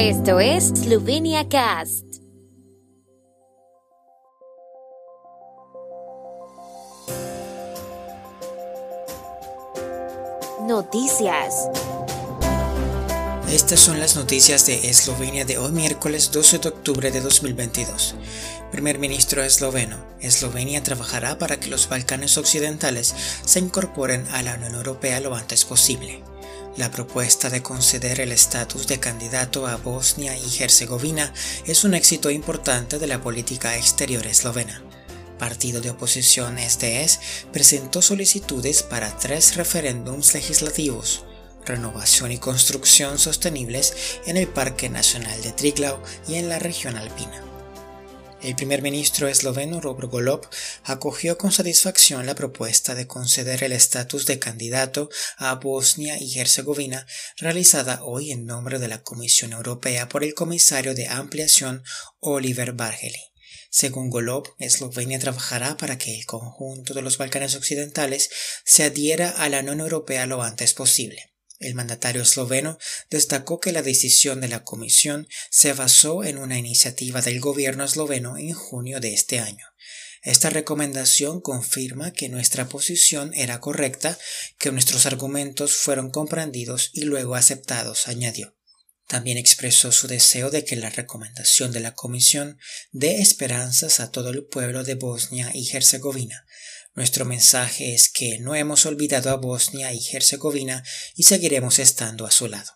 Esto es Slovenia Cast. Noticias. Estas son las noticias de Eslovenia de hoy miércoles 12 de octubre de 2022. Primer ministro esloveno. Eslovenia trabajará para que los Balcanes occidentales se incorporen a la Unión Europea lo antes posible. La propuesta de conceder el estatus de candidato a Bosnia y Herzegovina es un éxito importante de la política exterior eslovena. Partido de oposición SDS presentó solicitudes para tres referéndums legislativos, renovación y construcción sostenibles en el Parque Nacional de Triglav y en la región alpina. El primer ministro esloveno Robert Golob acogió con satisfacción la propuesta de conceder el estatus de candidato a Bosnia y Herzegovina realizada hoy en nombre de la Comisión Europea por el comisario de ampliación Oliver Bargeli. Según Golob, Eslovenia trabajará para que el conjunto de los Balcanes occidentales se adhiera a la Unión Europea lo antes posible. El mandatario esloveno destacó que la decisión de la Comisión se basó en una iniciativa del gobierno esloveno en junio de este año. Esta recomendación confirma que nuestra posición era correcta, que nuestros argumentos fueron comprendidos y luego aceptados, añadió. También expresó su deseo de que la recomendación de la Comisión dé esperanzas a todo el pueblo de Bosnia y Herzegovina, nuestro mensaje es que no hemos olvidado a Bosnia y Herzegovina y seguiremos estando a su lado.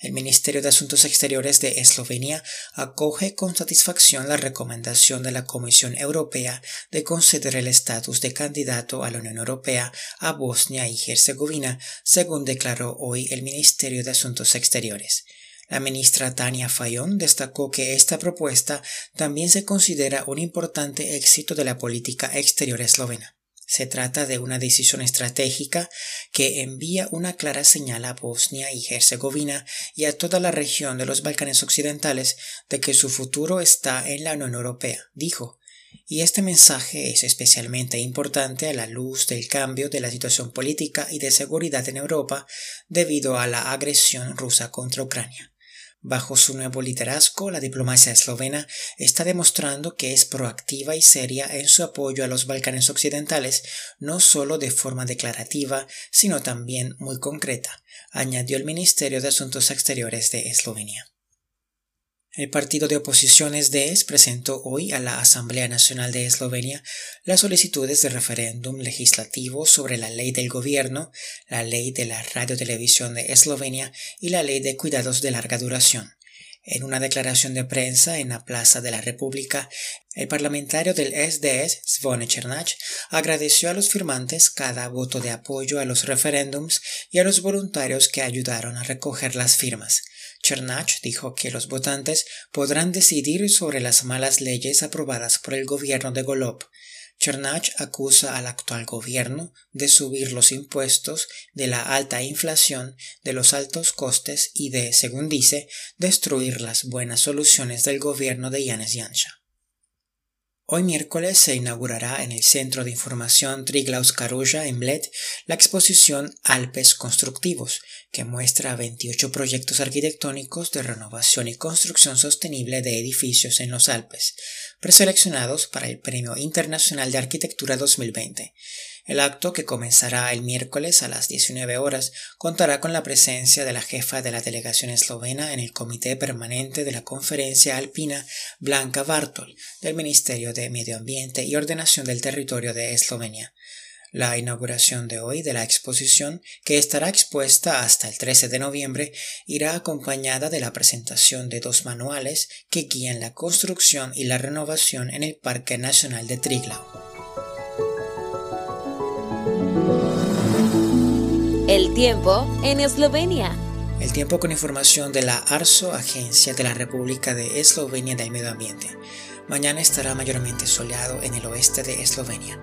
El Ministerio de Asuntos Exteriores de Eslovenia acoge con satisfacción la recomendación de la Comisión Europea de conceder el estatus de candidato a la Unión Europea a Bosnia y Herzegovina, según declaró hoy el Ministerio de Asuntos Exteriores. La ministra Tania Fayón destacó que esta propuesta también se considera un importante éxito de la política exterior eslovena. Se trata de una decisión estratégica que envía una clara señal a Bosnia y Herzegovina y a toda la región de los Balcanes Occidentales de que su futuro está en la Unión Europea, dijo. Y este mensaje es especialmente importante a la luz del cambio de la situación política y de seguridad en Europa debido a la agresión rusa contra Ucrania. Bajo su nuevo liderazgo, la diplomacia eslovena está demostrando que es proactiva y seria en su apoyo a los Balcanes occidentales, no solo de forma declarativa, sino también muy concreta, añadió el Ministerio de Asuntos Exteriores de Eslovenia. El partido de oposición SDS presentó hoy a la Asamblea Nacional de Eslovenia las solicitudes de referéndum legislativo sobre la ley del gobierno, la ley de la radiotelevisión de Eslovenia y la ley de cuidados de larga duración. En una declaración de prensa en la Plaza de la República, el parlamentario del SDS, Svone Chernach, agradeció a los firmantes cada voto de apoyo a los referéndums y a los voluntarios que ayudaron a recoger las firmas. Chernach dijo que los votantes podrán decidir sobre las malas leyes aprobadas por el gobierno de Golob. Chernach acusa al actual gobierno de subir los impuestos, de la alta inflación, de los altos costes y de, según dice, destruir las buenas soluciones del gobierno de Yanes Yansha. Hoy miércoles se inaugurará en el Centro de Información Triglaus Karuja en Bled la exposición Alpes Constructivos, que muestra 28 proyectos arquitectónicos de renovación y construcción sostenible de edificios en los Alpes, preseleccionados para el Premio Internacional de Arquitectura 2020. El acto, que comenzará el miércoles a las 19 horas, contará con la presencia de la jefa de la delegación eslovena en el Comité Permanente de la Conferencia Alpina, Blanca Bartol, del Ministerio de Medio Ambiente y Ordenación del Territorio de Eslovenia. La inauguración de hoy de la exposición, que estará expuesta hasta el 13 de noviembre, irá acompañada de la presentación de dos manuales que guían la construcción y la renovación en el Parque Nacional de Triglav. El tiempo en Eslovenia. El tiempo con información de la ARSO, Agencia de la República de Eslovenia del Medio Ambiente. Mañana estará mayormente soleado en el oeste de Eslovenia.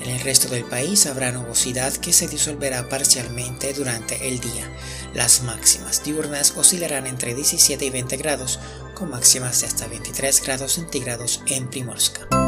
En el resto del país habrá nubosidad que se disolverá parcialmente durante el día. Las máximas diurnas oscilarán entre 17 y 20 grados, con máximas de hasta 23 grados centígrados en Primorska.